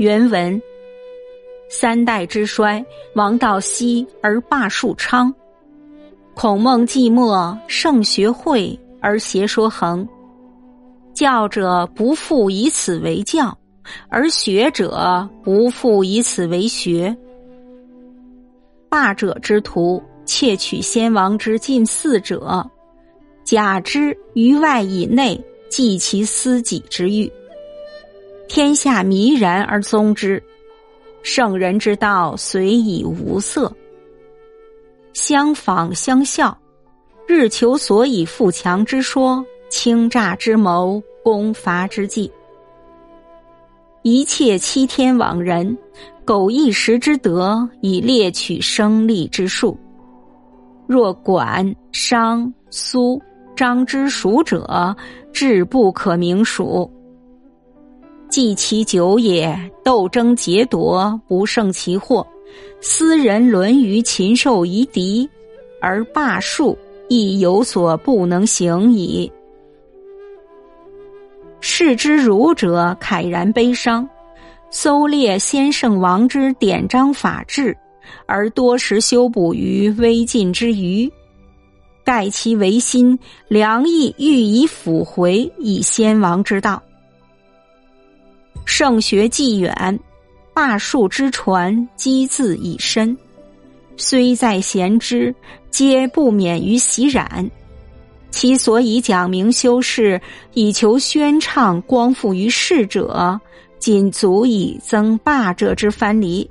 原文：三代之衰，王道息而霸术昌；孔孟寂寞，圣学会而邪说横。教者不复以此为教，而学者不复以此为学。霸者之徒，窃取先王之近似者，假之于外以内，济其私己之欲。天下迷然而宗之，圣人之道随以无色。相仿相效，日求所以富强之说，倾诈之谋，攻伐之计，一切欺天罔人。苟一时之德，以猎取生利之术。若管、商、苏、张之属者，志不可名数。计其久也，斗争劫夺，不胜其祸。斯人沦于禽兽夷狄，而霸术亦有所不能行矣。视之儒者，慨然悲伤。搜猎先圣王之典章法制，而多时修补于微尽之余，盖其唯心良意欲以辅回以先王之道。圣学既远，霸术之传积字已深，虽在贤之，皆不免于习染。其所以讲明修饰，以求宣畅光复于世者。仅足以增霸者之藩篱，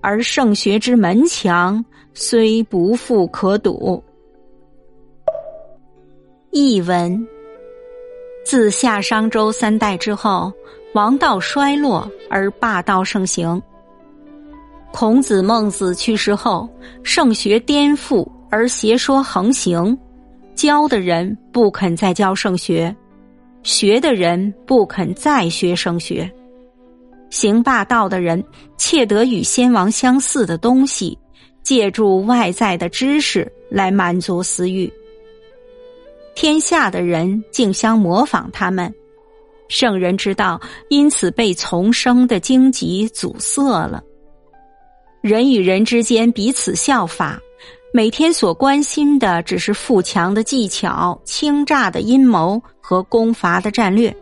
而圣学之门墙虽不复可堵。译文：自夏商周三代之后，王道衰落而霸道盛行。孔子、孟子去世后，圣学颠覆而邪说横行，教的人不肯再教圣学，学的人不肯再学圣学。行霸道的人窃得与先王相似的东西，借助外在的知识来满足私欲。天下的人竞相模仿他们，圣人之道因此被丛生的荆棘阻塞了。人与人之间彼此效法，每天所关心的只是富强的技巧、倾诈的阴谋和攻伐的战略。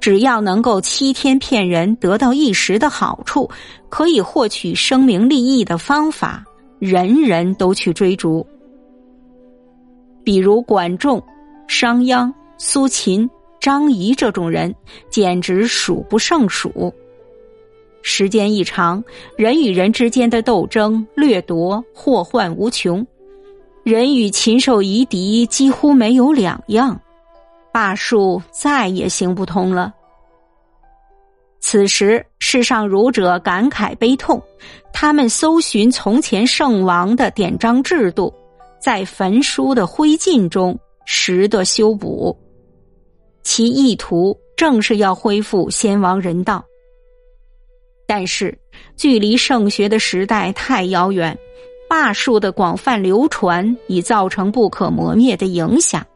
只要能够欺天骗人，得到一时的好处，可以获取声名利益的方法，人人都去追逐。比如管仲、商鞅、苏秦、张仪这种人，简直数不胜数。时间一长，人与人之间的斗争、掠夺、祸患无穷，人与禽兽夷狄几乎没有两样。霸术再也行不通了。此时，世上儒者感慨悲痛，他们搜寻从前圣王的典章制度，在焚书的灰烬中拾得修补，其意图正是要恢复先王人道。但是，距离圣学的时代太遥远，霸术的广泛流传已造成不可磨灭的影响。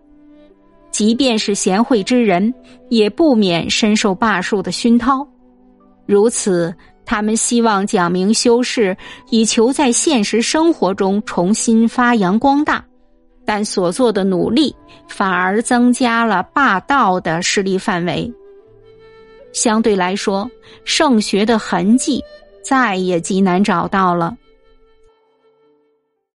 即便是贤惠之人，也不免深受霸术的熏陶。如此，他们希望讲明修饰，以求在现实生活中重新发扬光大，但所做的努力反而增加了霸道的势力范围。相对来说，圣学的痕迹再也极难找到了。